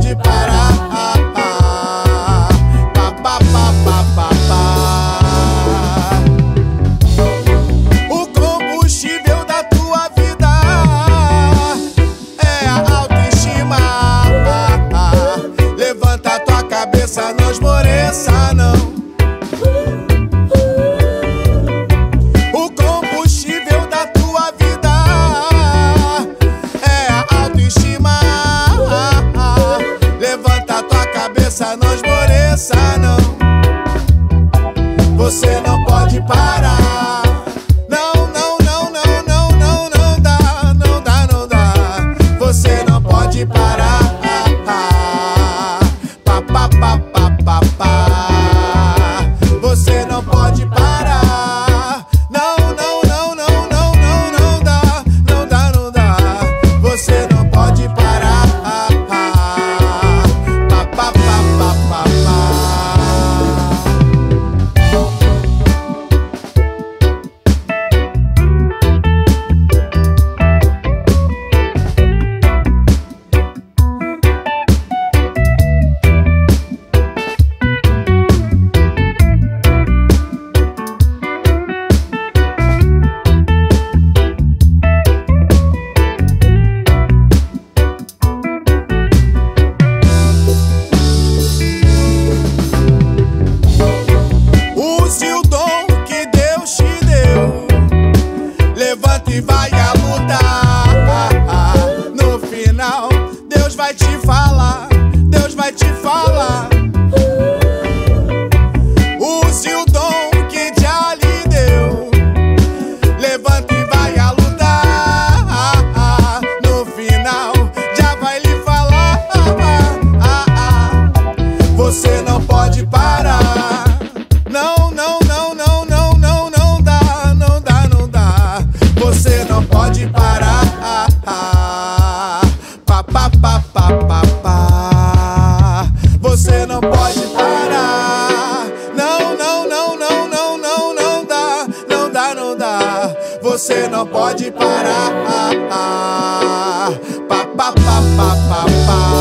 pode parar. você não pode parar. você não pode parar. Pa, pa, pa, pa, pa, pa.